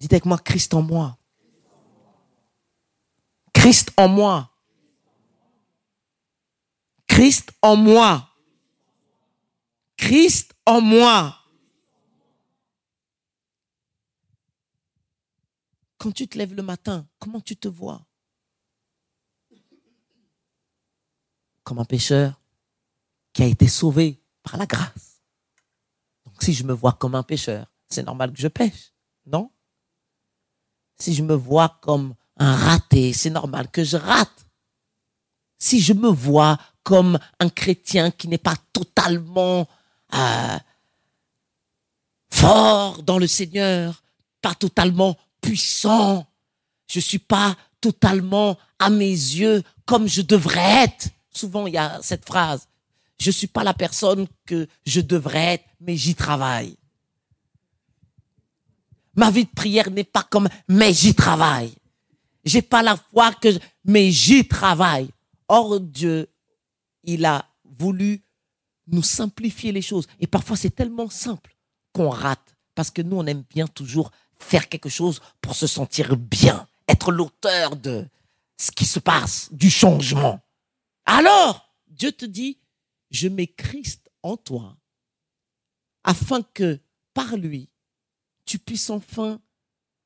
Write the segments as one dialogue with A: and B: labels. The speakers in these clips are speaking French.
A: Dites avec moi, Christ en moi. Christ en moi. Christ en moi. Christ en moi. Quand tu te lèves le matin, comment tu te vois? Comme un pécheur qui a été sauvé par la grâce. Donc si je me vois comme un pécheur, c'est normal que je pêche, non? Si je me vois comme un raté, c'est normal que je rate. Si je me vois comme un chrétien qui n'est pas totalement euh, fort dans le Seigneur, pas totalement puissant. Je ne suis pas totalement à mes yeux comme je devrais être. Souvent, il y a cette phrase. Je ne suis pas la personne que je devrais être, mais j'y travaille. Ma vie de prière n'est pas comme, mais j'y travaille. J'ai pas la foi que, mais j'y travaille. Or, Dieu, il a voulu nous simplifier les choses. Et parfois, c'est tellement simple qu'on rate. Parce que nous, on aime bien toujours faire quelque chose pour se sentir bien, être l'auteur de ce qui se passe, du changement. Alors, Dieu te dit, je mets Christ en toi, afin que par lui, tu puisses enfin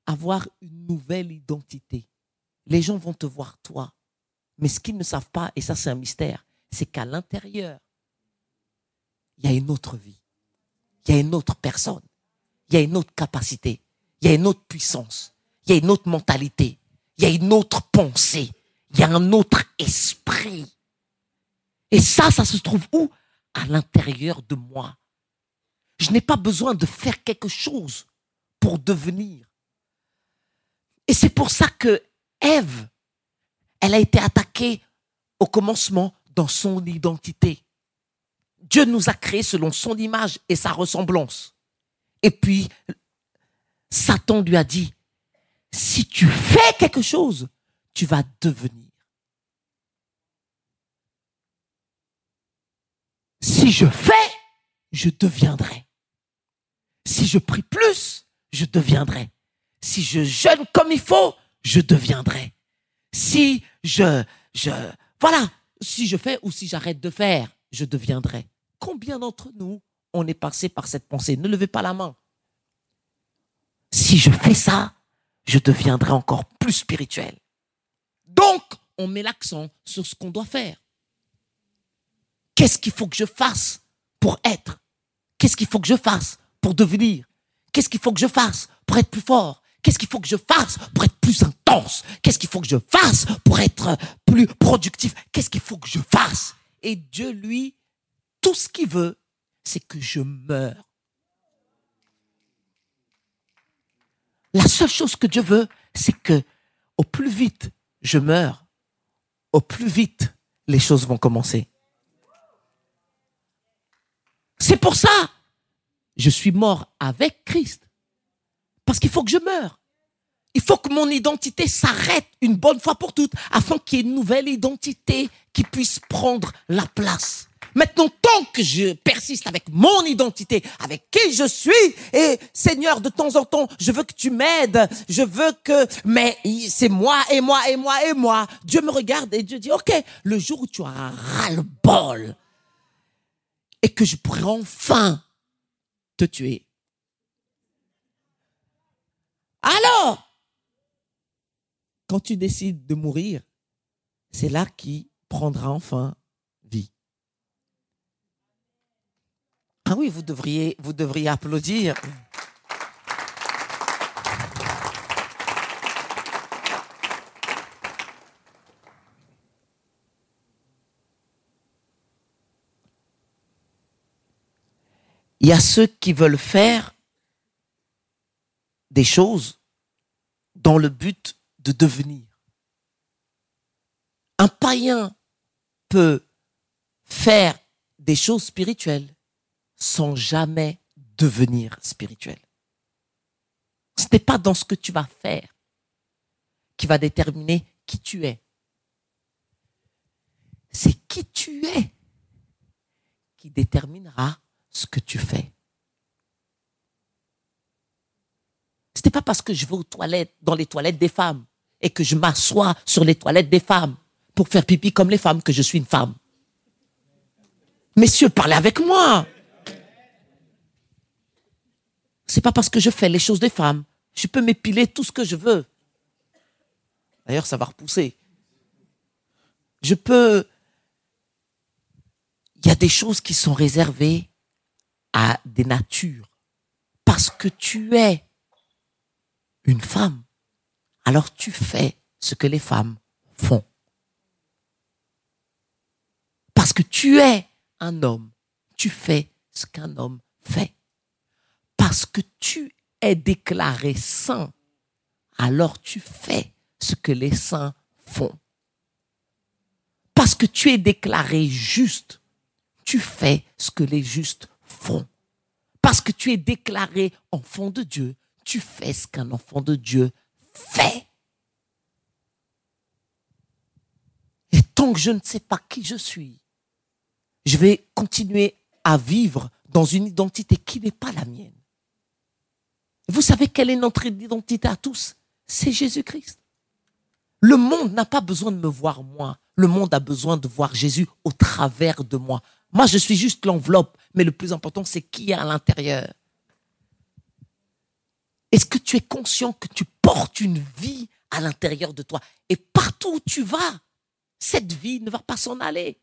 A: avoir une nouvelle identité. Les gens vont te voir toi. Mais ce qu'ils ne savent pas, et ça c'est un mystère, c'est qu'à l'intérieur, il y a une autre vie. Il y a une autre personne. Il y a une autre capacité il y a une autre puissance, il y a une autre mentalité, il y a une autre pensée, il y a un autre esprit. Et ça, ça se trouve où? À l'intérieur de moi. Je n'ai pas besoin de faire quelque chose pour devenir. Et c'est pour ça que Ève, elle a été attaquée au commencement dans son identité. Dieu nous a créés selon son image et sa ressemblance. Et puis, Satan lui a dit, si tu fais quelque chose, tu vas devenir. Si je fais, je deviendrai. Si je prie plus, je deviendrai. Si je jeûne comme il faut, je deviendrai. Si je, je, voilà, si je fais ou si j'arrête de faire, je deviendrai. Combien d'entre nous on est passé par cette pensée? Ne levez pas la main si je fais ça, je deviendrai encore plus spirituel. Donc, on met l'accent sur ce qu'on doit faire. Qu'est-ce qu'il faut que je fasse pour être? Qu'est-ce qu'il faut que je fasse pour devenir? Qu'est-ce qu'il faut que je fasse pour être plus fort? Qu'est-ce qu'il faut que je fasse pour être plus intense? Qu'est-ce qu'il faut que je fasse pour être plus productif? Qu'est-ce qu'il faut que je fasse? Et Dieu, lui, tout ce qu'il veut, c'est que je meure. La seule chose que Dieu veut, c'est que au plus vite je meurs, au plus vite les choses vont commencer. C'est pour ça, je suis mort avec Christ. Parce qu'il faut que je meure. Il faut que mon identité s'arrête une bonne fois pour toutes, afin qu'il y ait une nouvelle identité qui puisse prendre la place. Maintenant, tant que je persiste avec mon identité, avec qui je suis, et Seigneur, de temps en temps, je veux que tu m'aides, je veux que, mais c'est moi et moi et moi et moi. Dieu me regarde et Dieu dit, ok, le jour où tu auras ras-le-bol et que je pourrai enfin te tuer. Alors, quand tu décides de mourir, c'est là qui prendra enfin Ah oui, vous devriez, vous devriez applaudir. Il y a ceux qui veulent faire des choses dans le but de devenir. Un païen peut faire des choses spirituelles sans jamais devenir spirituel. Ce n'est pas dans ce que tu vas faire qui va déterminer qui tu es. C'est qui tu es qui déterminera ce que tu fais. Ce n'est pas parce que je vais aux toilettes, dans les toilettes des femmes, et que je m'assois sur les toilettes des femmes pour faire pipi comme les femmes que je suis une femme. Messieurs, parlez avec moi. C'est pas parce que je fais les choses des femmes. Je peux m'épiler tout ce que je veux. D'ailleurs, ça va repousser. Je peux. Il y a des choses qui sont réservées à des natures. Parce que tu es une femme, alors tu fais ce que les femmes font. Parce que tu es un homme, tu fais ce qu'un homme fait. Parce que tu es déclaré saint, alors tu fais ce que les saints font. Parce que tu es déclaré juste, tu fais ce que les justes Parce que tu es déclaré enfant de Dieu, tu fais ce qu'un enfant de Dieu fait. Et tant que je ne sais pas qui je suis, je vais continuer à vivre dans une identité qui n'est pas la mienne. Vous savez quelle est notre identité à tous? C'est Jésus-Christ. Le monde n'a pas besoin de me voir moi. Le monde a besoin de voir Jésus au travers de moi. Moi, je suis juste l'enveloppe, mais le plus important, c'est qui est à l'intérieur. Est-ce que tu es conscient que tu portes une vie à l'intérieur de toi? Et partout où tu vas, cette vie ne va pas s'en aller.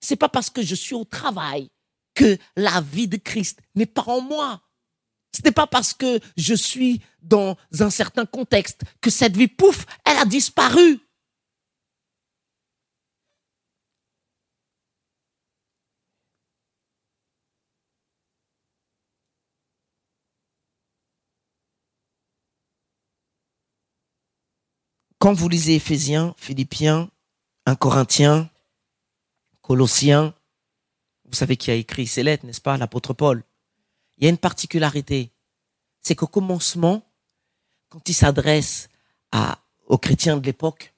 A: C'est pas parce que je suis au travail que la vie de Christ n'est pas en moi. Ce n'est pas parce que je suis dans un certain contexte que cette vie, pouf, elle a disparu. Quand vous lisez Éphésiens, Philippiens, 1 Corinthiens, Colossiens, vous savez qui a écrit ces lettres, n'est-ce pas, l'apôtre Paul? Il y a une particularité, c'est qu'au commencement, quand il s'adresse aux chrétiens de l'époque,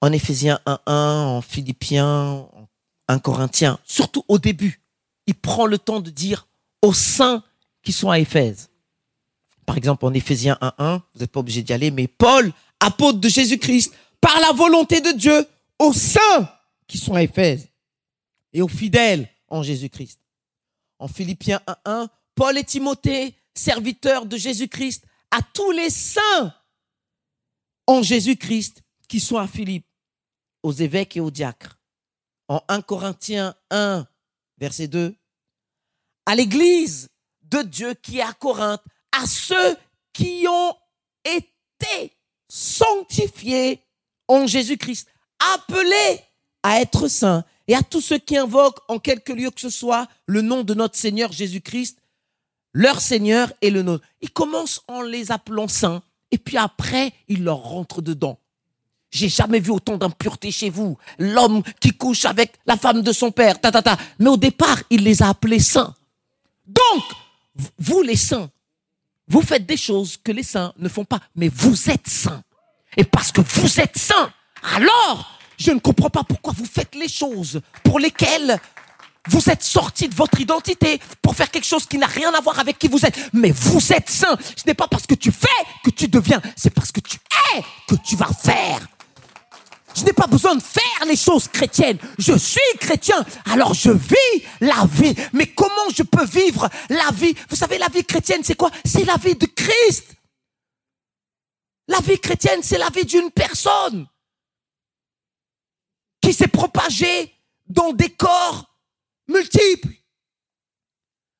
A: en Éphésiens 1.1, en Philippiens, en 1 Corinthiens, surtout au début, il prend le temps de dire aux saints qui sont à Éphèse. Par exemple, en Éphésiens 1.1, vous n'êtes pas obligé d'y aller, mais Paul, apôtre de Jésus-Christ, par la volonté de Dieu, aux saints qui sont à Éphèse et aux fidèles en Jésus-Christ. En Philippiens 1.1, Paul et Timothée, serviteurs de Jésus-Christ, à tous les saints en Jésus-Christ qui sont à Philippe, aux évêques et aux diacres. En 1 Corinthiens 1, verset 2, à l'église de Dieu qui est à Corinthe, à ceux qui ont été sanctifiés en Jésus-Christ, appelés à être saints, et à tous ceux qui invoquent en quelque lieu que ce soit le nom de notre Seigneur Jésus-Christ, leur Seigneur et le nôtre. Il commence en les appelant saints, et puis après, il leur rentre dedans. J'ai jamais vu autant d'impureté chez vous. L'homme qui couche avec la femme de son père, ta, ta, ta. Mais au départ, il les a appelés saints. Donc, vous les saints, vous faites des choses que les saints ne font pas, mais vous êtes saints. Et parce que vous êtes saints, alors, je ne comprends pas pourquoi vous faites les choses pour lesquelles vous êtes sorti de votre identité pour faire quelque chose qui n'a rien à voir avec qui vous êtes. Mais vous êtes saint. Ce n'est pas parce que tu fais que tu deviens. C'est parce que tu es que tu vas faire. Je n'ai pas besoin de faire les choses chrétiennes. Je suis chrétien. Alors je vis la vie. Mais comment je peux vivre la vie? Vous savez, la vie chrétienne, c'est quoi? C'est la vie de Christ. La vie chrétienne, c'est la vie d'une personne qui s'est propagée dans des corps multiples.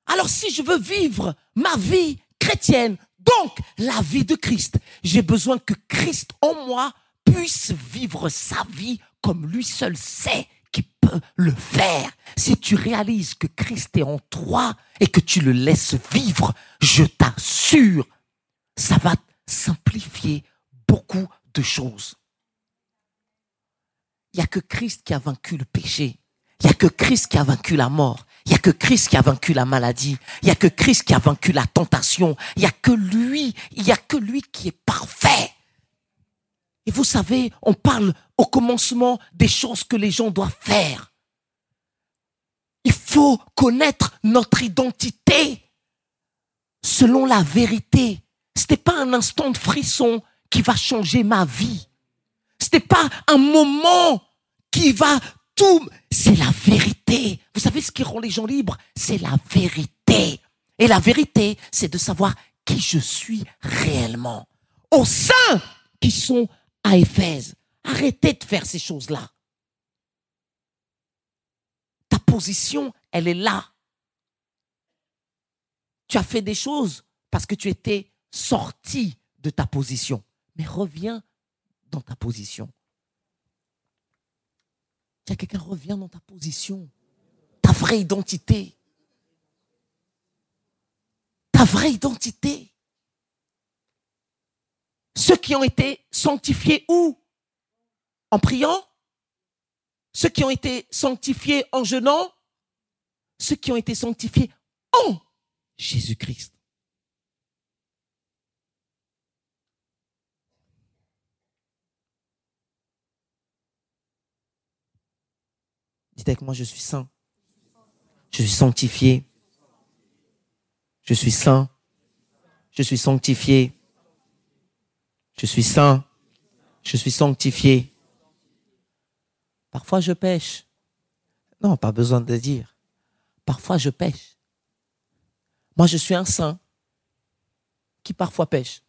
A: Alors si je veux vivre ma vie chrétienne, donc la vie de Christ, j'ai besoin que Christ en moi puisse vivre sa vie comme lui seul sait qu'il peut le faire. Si tu réalises que Christ est en toi et que tu le laisses vivre, je t'assure, ça va simplifier beaucoup de choses. Il n'y a que Christ qui a vaincu le péché. Il n'y a que Christ qui a vaincu la mort. Il n'y a que Christ qui a vaincu la maladie. Il n'y a que Christ qui a vaincu la tentation. Il n'y a que lui. Il n'y a que lui qui est parfait. Et vous savez, on parle au commencement des choses que les gens doivent faire. Il faut connaître notre identité. selon la vérité. C'était pas un instant de frisson qui va changer ma vie. C'était pas un moment qui va tout. C'est la vérité. Vous savez ce qui rend les gens libres? C'est la vérité. Et la vérité, c'est de savoir qui je suis réellement. Aux saints qui sont à Éphèse. Arrêtez de faire ces choses-là. Ta position, elle est là. Tu as fait des choses parce que tu étais sorti de ta position. Mais reviens dans ta position. Quelqu'un revient dans ta position. Ta vraie identité. Ta vraie identité. Ceux qui ont été sanctifiés où? En priant? Ceux qui ont été sanctifiés en jeûnant? Ceux qui ont été sanctifiés en Jésus-Christ. Dites avec moi, je suis saint. Je suis sanctifié. Je suis saint. Je suis sanctifié. Je suis saint. Je suis sanctifié. Parfois je pêche. Non, pas besoin de dire. Parfois je pêche. Moi, je suis un saint qui parfois pêche.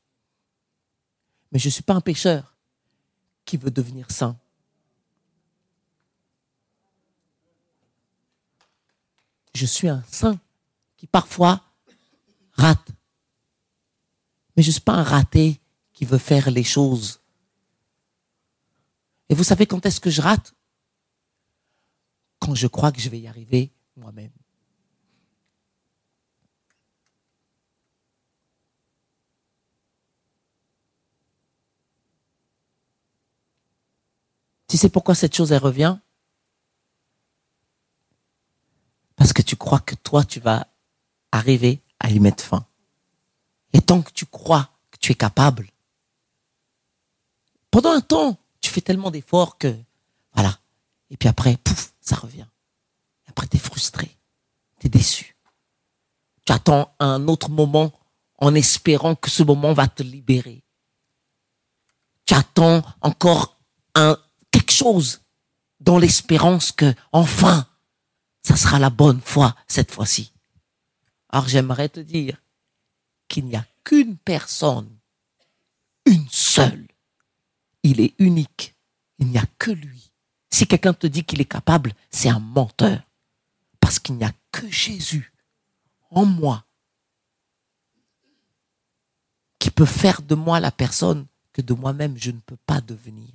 A: Mais je ne suis pas un pécheur qui veut devenir saint. Je suis un saint qui parfois rate. Mais je ne suis pas un raté qui veut faire les choses. Et vous savez quand est-ce que je rate? Quand je crois que je vais y arriver moi-même. Tu sais pourquoi cette chose, elle revient? Parce que tu crois que toi, tu vas arriver à y mettre fin. Et tant que tu crois que tu es capable, pendant un temps, tu fais tellement d'efforts que, voilà. Et puis après, pouf, ça revient. Après, tu es frustré, tu es déçu. Tu attends un autre moment en espérant que ce moment va te libérer. Tu attends encore un, quelque chose dans l'espérance que, enfin, ça sera la bonne foi cette fois-ci. Alors j'aimerais te dire qu'il n'y a qu'une personne, une seule. Il est unique. Il n'y a que lui. Si quelqu'un te dit qu'il est capable, c'est un menteur. Parce qu'il n'y a que Jésus en moi qui peut faire de moi la personne que de moi-même je ne peux pas devenir.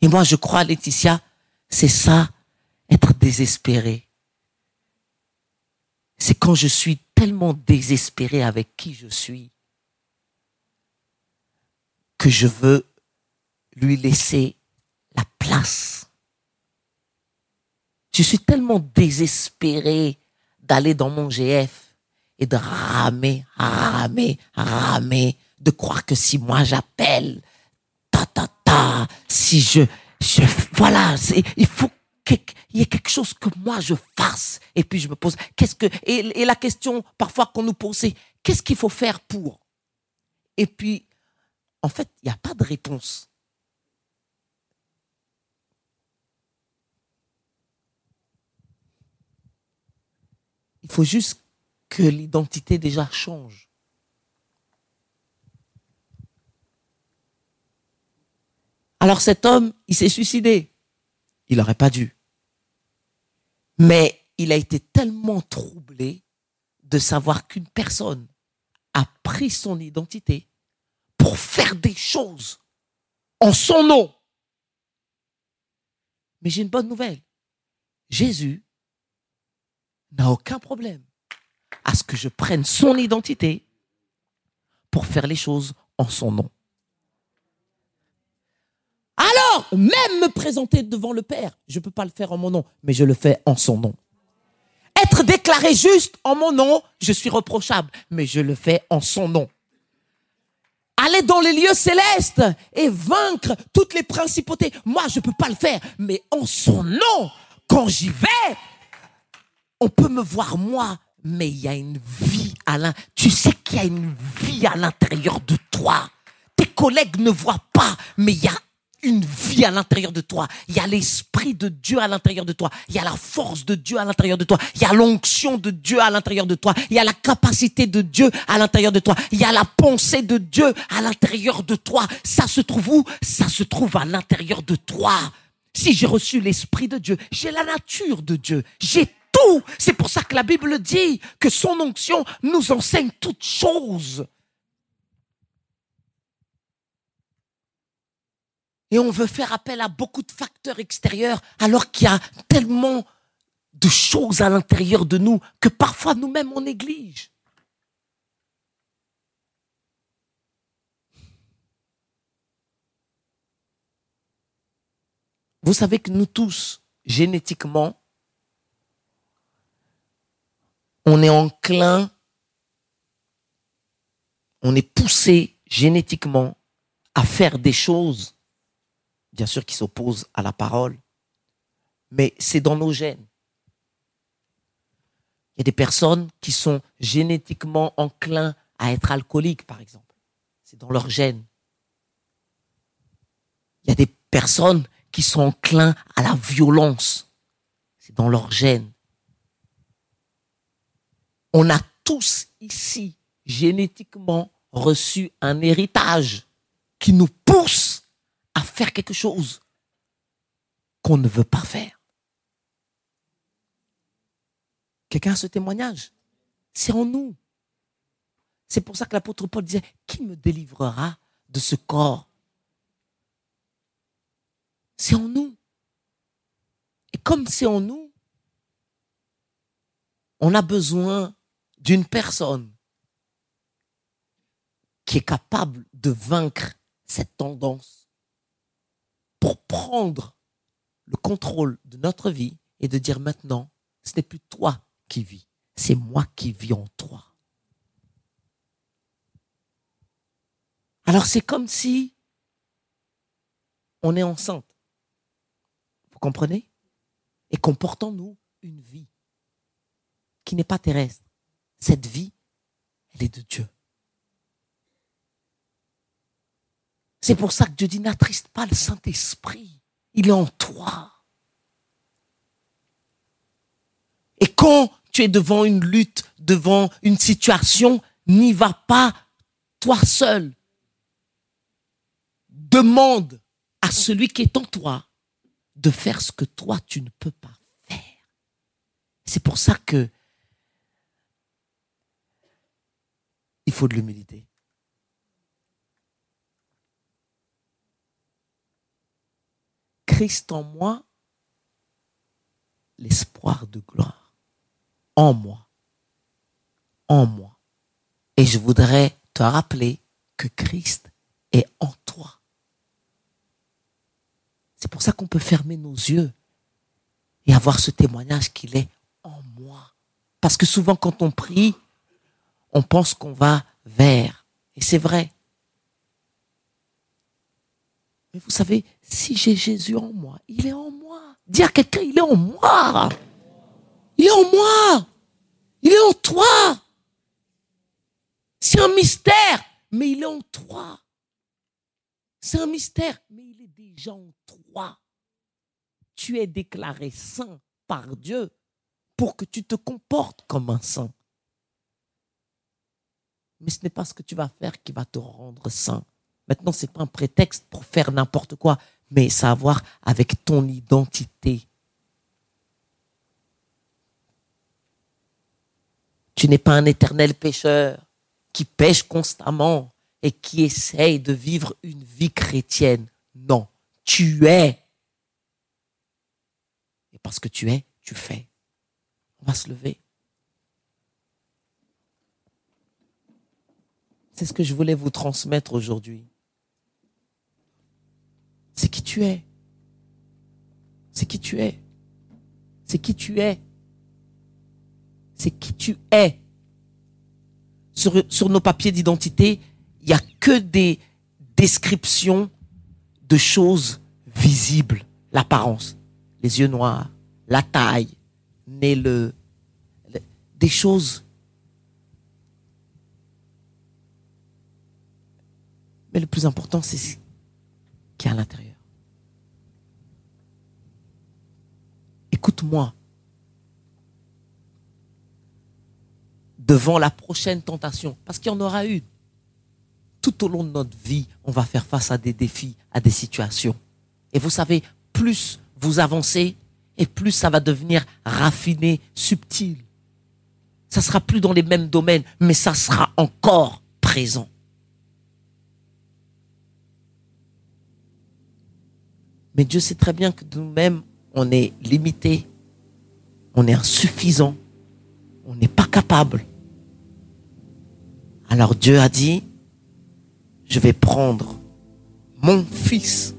A: Et moi, je crois, Laetitia, c'est ça, être désespéré. C'est quand je suis tellement désespéré avec qui je suis que je veux lui laisser la place. Je suis tellement désespéré d'aller dans mon GF et de ramer, ramer, ramer, de croire que si moi j'appelle, ta ta ta, si je, je voilà, il faut qu'il y ait quelque chose que moi je fasse. Et puis je me pose, qu'est-ce que, et, la question parfois qu'on nous pose, c'est qu'est-ce qu'il faut faire pour? Et puis, en fait, il n'y a pas de réponse. Il faut juste que l'identité déjà change. Alors cet homme, il s'est suicidé. Il n'aurait pas dû. Mais il a été tellement troublé de savoir qu'une personne a pris son identité pour faire des choses en son nom. Mais j'ai une bonne nouvelle. Jésus n'a aucun problème à ce que je prenne son identité pour faire les choses en son nom. Alors, même me présenter devant le Père, je ne peux pas le faire en mon nom, mais je le fais en son nom. Être déclaré juste en mon nom, je suis reprochable, mais je le fais en son nom. Aller dans les lieux célestes et vaincre toutes les principautés, moi je ne peux pas le faire, mais en son nom, quand j'y vais, on peut me voir moi mais il y a une vie à l'intérieur. Tu sais qu'il y a une vie à l'intérieur de toi. Tes collègues ne voient pas, mais il y a une vie à l'intérieur de toi. Il y a l'esprit de Dieu à l'intérieur de toi. Il y a la force de Dieu à l'intérieur de toi. Il y a l'onction de Dieu à l'intérieur de toi. Il y a la capacité de Dieu à l'intérieur de toi. Il y a la pensée de Dieu à l'intérieur de toi. Ça se trouve où? Ça se trouve à l'intérieur de toi. Si j'ai reçu l'esprit de Dieu, j'ai la nature de Dieu. J'ai tout. C'est pour ça que la Bible dit que son onction nous enseigne toutes choses. Et on veut faire appel à beaucoup de facteurs extérieurs alors qu'il y a tellement de choses à l'intérieur de nous que parfois nous-mêmes on néglige. Vous savez que nous tous, génétiquement, on est enclin, on est poussé génétiquement à faire des choses bien sûr, qui s'opposent à la parole, mais c'est dans nos gènes. Il y a des personnes qui sont génétiquement enclins à être alcooliques, par exemple. C'est dans leurs gènes. Il y a des personnes qui sont enclins à la violence. C'est dans leurs gènes. On a tous ici génétiquement reçu un héritage qui nous pousse à faire quelque chose qu'on ne veut pas faire. Quelqu'un a ce témoignage C'est en nous. C'est pour ça que l'apôtre Paul disait, qui me délivrera de ce corps? C'est en nous. Et comme c'est en nous, on a besoin d'une personne qui est capable de vaincre cette tendance pour prendre le contrôle de notre vie et de dire maintenant, ce n'est plus toi qui vis, c'est moi qui vis en toi. Alors c'est comme si on est enceinte. Vous comprenez? Et qu'on porte en nous une vie qui n'est pas terrestre. Cette vie, elle est de Dieu. C'est pour ça que Dieu dit, n'attriste pas le Saint-Esprit. Il est en toi. Et quand tu es devant une lutte, devant une situation, n'y va pas toi seul. Demande à celui qui est en toi de faire ce que toi tu ne peux pas faire. C'est pour ça que il faut de l'humilité. Christ en moi, l'espoir de gloire. En moi. En moi. Et je voudrais te rappeler que Christ est en toi. C'est pour ça qu'on peut fermer nos yeux et avoir ce témoignage qu'il est en moi. Parce que souvent quand on prie, on pense qu'on va vers. Et c'est vrai. Mais vous savez, si j'ai Jésus en moi, il est en moi. Dis à quelqu'un, il est en moi. Il est en moi. Il est en toi. C'est un mystère, mais il est en toi. C'est un mystère, mais il est déjà en toi. Tu es déclaré saint par Dieu pour que tu te comportes comme un saint. Mais ce n'est pas ce que tu vas faire qui va te rendre saint. Maintenant, c'est pas un prétexte pour faire n'importe quoi, mais ça voir avec ton identité. Tu n'es pas un éternel pécheur qui pêche constamment et qui essaye de vivre une vie chrétienne. Non, tu es. Et parce que tu es, tu fais. On va se lever. C'est ce que je voulais vous transmettre aujourd'hui c'est qui tu es. C'est qui tu es. C'est qui tu es. C'est qui tu es. Sur, nos papiers d'identité, il n'y a que des descriptions de choses visibles. L'apparence, les yeux noirs, la taille, né le, des choses. Mais le plus important, c'est ce qui est à l'intérieur. Écoute-moi. Devant la prochaine tentation, parce qu'il y en aura une. Tout au long de notre vie, on va faire face à des défis, à des situations. Et vous savez, plus vous avancez, et plus ça va devenir raffiné, subtil. Ça sera plus dans les mêmes domaines, mais ça sera encore présent. Mais Dieu sait très bien que nous-mêmes, on est limité, on est insuffisant, on n'est pas capable. Alors Dieu a dit, je vais prendre mon fils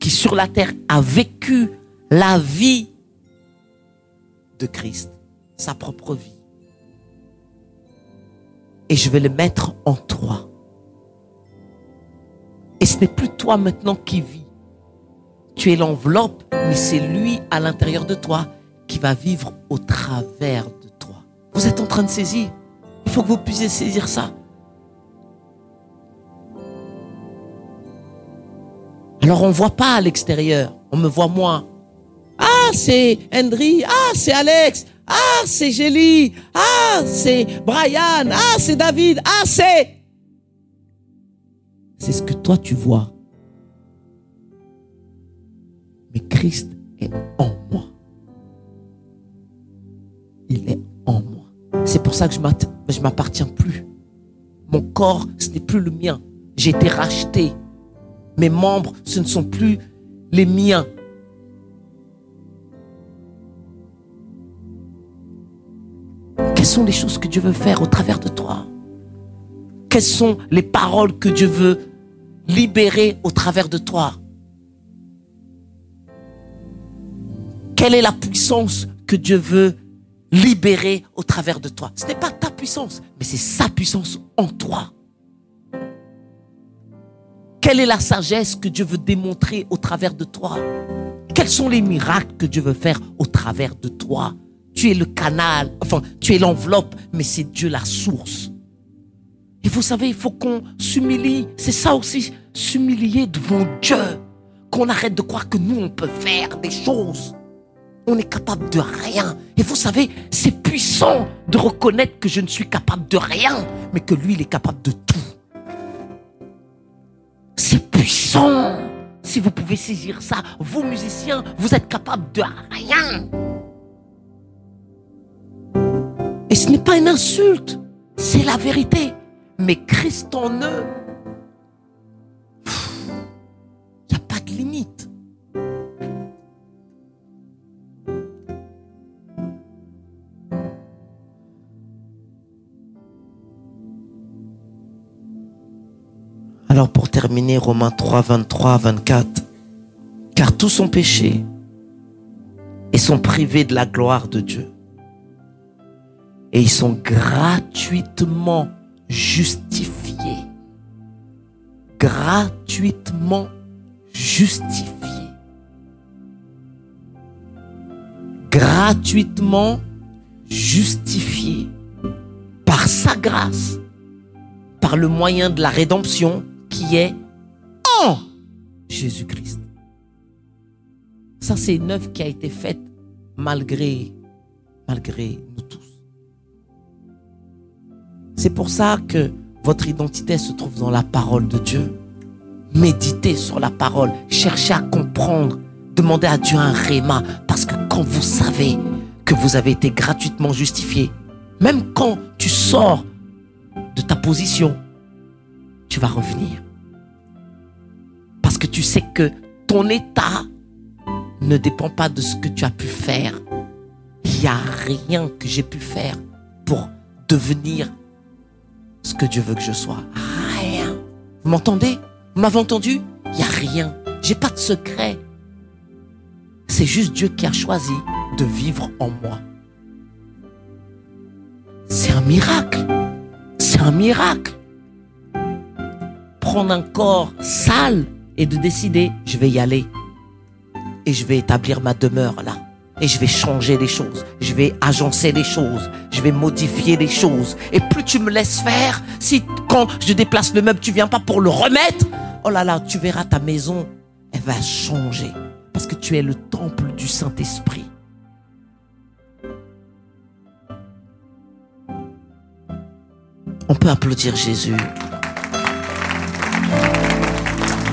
A: qui sur la terre a vécu la vie de Christ, sa propre vie. Et je vais le mettre en toi. Et ce n'est plus toi maintenant qui vis. Tu es l'enveloppe, mais c'est lui à l'intérieur de toi qui va vivre au travers de toi. Vous êtes en train de saisir. Il faut que vous puissiez saisir ça. Alors on ne voit pas à l'extérieur, on me voit moi. Ah, c'est Henry, ah, c'est Alex, ah, c'est Gélie, ah, c'est Brian, ah, c'est David, ah, c'est... C'est ce que toi tu vois. Christ est en moi. Il est en moi. C'est pour ça que je ne m'appartiens plus. Mon corps, ce n'est plus le mien. J'ai été racheté. Mes membres, ce ne sont plus les miens. Quelles sont les choses que Dieu veut faire au travers de toi? Quelles sont les paroles que Dieu veut libérer au travers de toi? Quelle est la puissance que Dieu veut libérer au travers de toi? Ce n'est pas ta puissance, mais c'est sa puissance en toi. Quelle est la sagesse que Dieu veut démontrer au travers de toi? Quels sont les miracles que Dieu veut faire au travers de toi? Tu es le canal, enfin, tu es l'enveloppe, mais c'est Dieu la source. Et vous savez, il faut qu'on s'humilie. C'est ça aussi, s'humilier devant Dieu. Qu'on arrête de croire que nous, on peut faire des choses on est capable de rien. Et vous savez, c'est puissant de reconnaître que je ne suis capable de rien, mais que lui, il est capable de tout. C'est puissant. Si vous pouvez saisir ça, vous musiciens, vous êtes capables de rien. Et ce n'est pas une insulte, c'est la vérité. Mais Christ en eux, Alors pour terminer, Romains 3, 23, 24. Car tous sont péchés et sont privés de la gloire de Dieu. Et ils sont gratuitement justifiés. Gratuitement justifiés. Gratuitement justifiés par sa grâce, par le moyen de la rédemption qui est en Jésus-Christ. Ça, c'est une œuvre qui a été faite malgré, malgré nous tous. C'est pour ça que votre identité se trouve dans la parole de Dieu. Méditez sur la parole, cherchez à comprendre, demandez à Dieu un réma, parce que quand vous savez que vous avez été gratuitement justifié, même quand tu sors de ta position, tu vas revenir. Parce que tu sais que ton état ne dépend pas de ce que tu as pu faire. Il n'y a rien que j'ai pu faire pour devenir ce que Dieu veut que je sois. Rien. Vous m'entendez? Vous m'avez entendu? Il n'y a rien. J'ai pas de secret. C'est juste Dieu qui a choisi de vivre en moi. C'est un miracle. C'est un miracle prendre un corps sale et de décider, je vais y aller et je vais établir ma demeure là. et je vais changer les choses, je vais agencer les choses, je vais modifier les choses. Et plus tu me laisses faire, si quand je déplace le meuble, tu viens pas pour le remettre, oh là là, tu verras ta maison, elle va changer. Parce que tu es le temple du Saint-Esprit. On peut applaudir Jésus.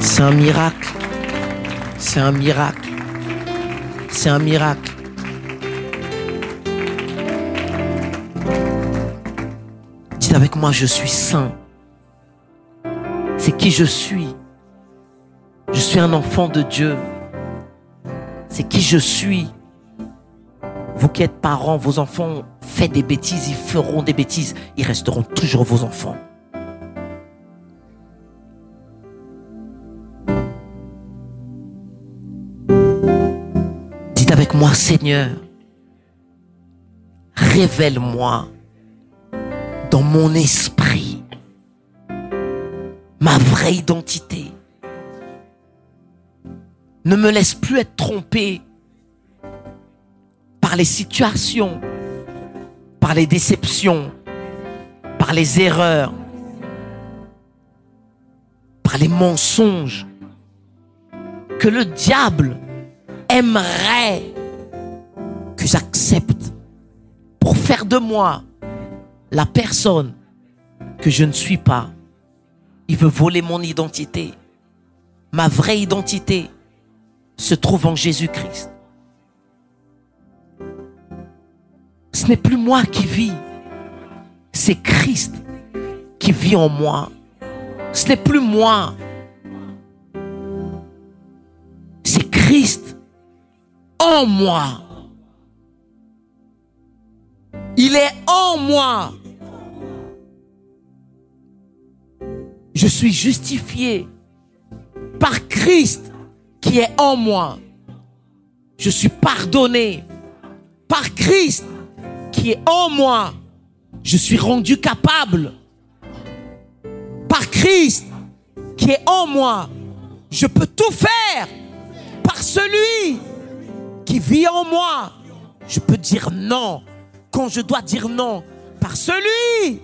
A: C'est un miracle. C'est un miracle. C'est un miracle. Dites avec moi, je suis saint. C'est qui je suis? Je suis un enfant de Dieu. C'est qui je suis? Vous qui êtes parents, vos enfants font des bêtises, ils feront des bêtises, ils resteront toujours vos enfants. Moi, Seigneur, révèle-moi dans mon esprit ma vraie identité. Ne me laisse plus être trompé par les situations, par les déceptions, par les erreurs, par les mensonges que le diable aimerait que j'accepte pour faire de moi la personne que je ne suis pas. Il veut voler mon identité. Ma vraie identité se trouve en Jésus-Christ. Ce n'est plus moi qui vis, c'est Christ qui vit en moi. Ce n'est plus moi, c'est Christ en moi. Il est en moi. Je suis justifié par Christ qui est en moi. Je suis pardonné par Christ qui est en moi. Je suis rendu capable par Christ qui est en moi. Je peux tout faire par celui qui vit en moi. Je peux dire non quand je dois dire non par celui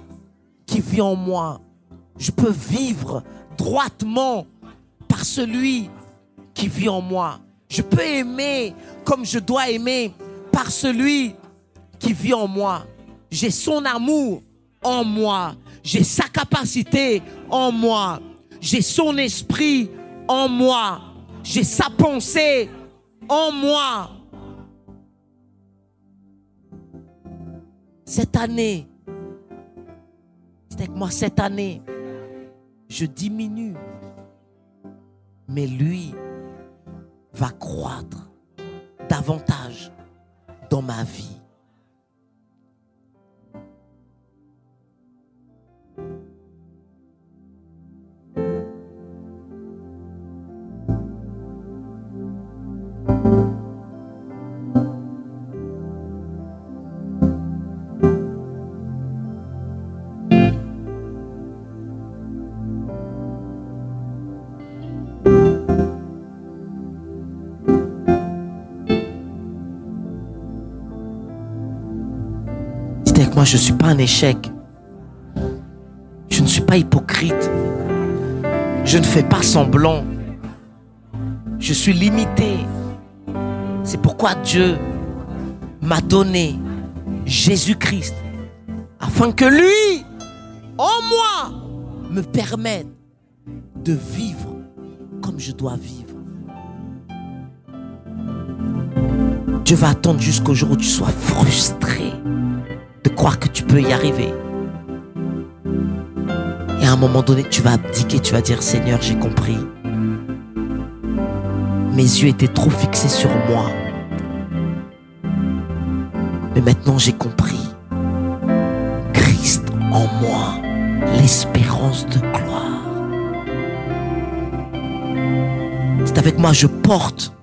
A: qui vit en moi. Je peux vivre droitement par celui qui vit en moi. Je peux aimer comme je dois aimer par celui qui vit en moi. J'ai son amour en moi. J'ai sa capacité en moi. J'ai son esprit en moi. J'ai sa pensée en moi. Cette année, c'est avec moi cette année, je diminue. Mais lui va croître davantage dans ma vie. Je ne suis pas un échec. Je ne suis pas hypocrite. Je ne fais pas semblant. Je suis limité. C'est pourquoi Dieu m'a donné Jésus-Christ afin que lui, en moi, me permette de vivre comme je dois vivre. Dieu va attendre jusqu'au jour où tu sois frustré de croire que tu peux y arriver. Et à un moment donné, tu vas abdiquer, tu vas dire Seigneur, j'ai compris. Mes yeux étaient trop fixés sur moi. Mais maintenant j'ai compris. Christ en moi, l'espérance de gloire. C'est avec moi, je porte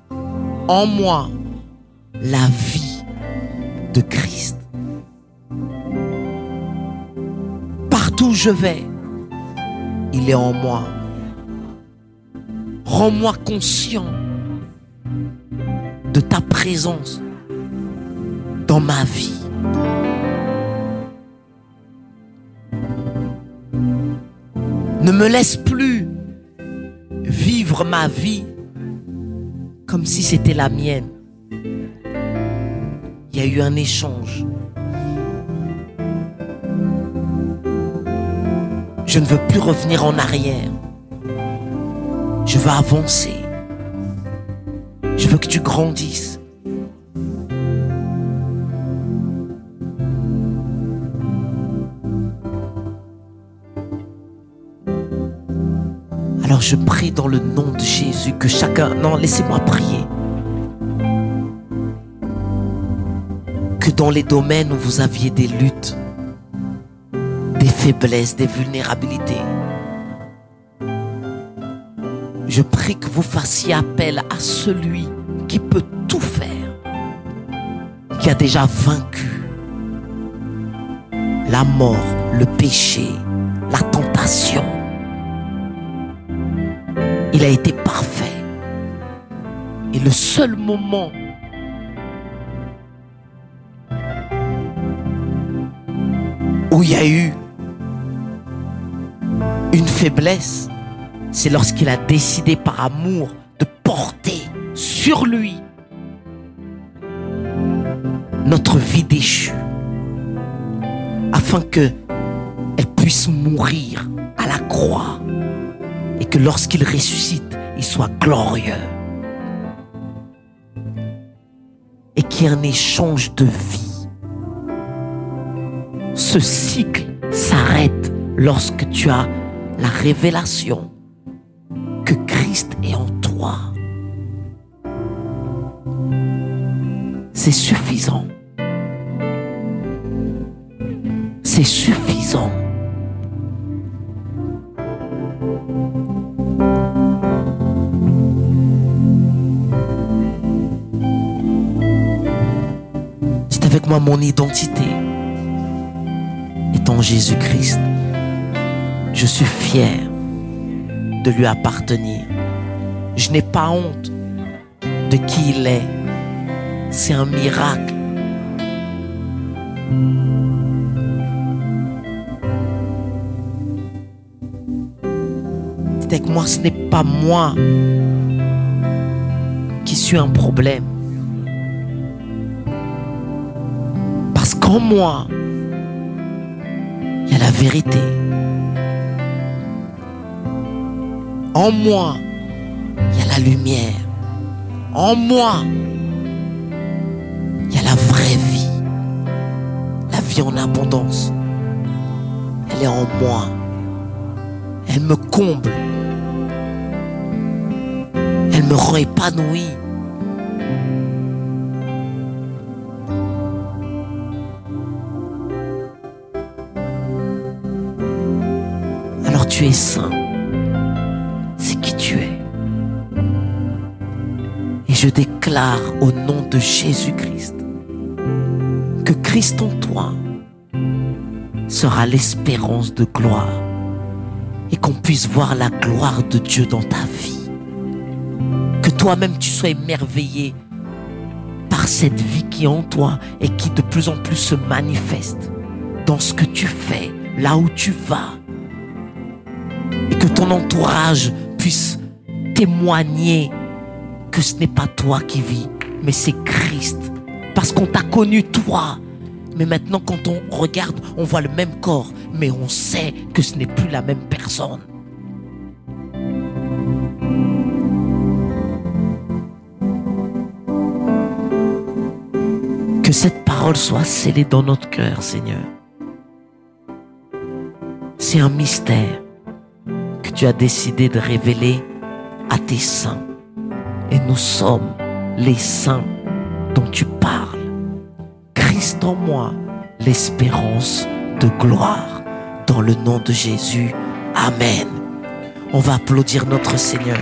A: en moi la vie de Christ. Partout où je vais, il est en moi. Rends-moi conscient de ta présence dans ma vie. Ne me laisse plus vivre ma vie comme si c'était la mienne. Il y a eu un échange. Je ne veux plus revenir en arrière. Je veux avancer. Je veux que tu grandisses. Alors je prie dans le nom de Jésus que chacun... Non, laissez-moi prier. Que dans les domaines où vous aviez des luttes, faiblesses, des vulnérabilités, je prie que vous fassiez appel à celui qui peut tout faire, qui a déjà vaincu la mort, le péché, la tentation. Il a été parfait. Et le seul moment où il y a eu une faiblesse, c'est lorsqu'il a décidé par amour de porter sur lui notre vie déchue, afin que elle puisse mourir à la croix et que lorsqu'il ressuscite, il soit glorieux. Et qu'il y ait un échange de vie. Ce cycle s'arrête lorsque tu as la révélation que Christ est en toi. C'est suffisant. C'est suffisant. Dites avec moi mon identité est en Jésus-Christ. Je suis fier de lui appartenir. Je n'ai pas honte de qui il est. C'est un miracle. Dites avec moi, ce n'est pas moi qui suis un problème. Parce qu'en moi, il y a la vérité. En moi, il y a la lumière. En moi, il y a la vraie vie. La vie en abondance. Elle est en moi. Elle me comble. Elle me rend. Alors tu es saint. Déclare au nom de Jésus-Christ que Christ en toi sera l'espérance de gloire et qu'on puisse voir la gloire de Dieu dans ta vie. Que toi-même tu sois émerveillé par cette vie qui est en toi et qui de plus en plus se manifeste dans ce que tu fais, là où tu vas. Et que ton entourage puisse témoigner que ce n'est pas toi qui vis, mais c'est Christ. Parce qu'on t'a connu toi. Mais maintenant, quand on regarde, on voit le même corps, mais on sait que ce n'est plus la même personne. Que cette parole soit scellée dans notre cœur, Seigneur. C'est un mystère que tu as décidé de révéler à tes saints. Et nous sommes les saints dont tu parles. Christ en moi, l'espérance de gloire. Dans le nom de Jésus. Amen. On va applaudir notre Seigneur.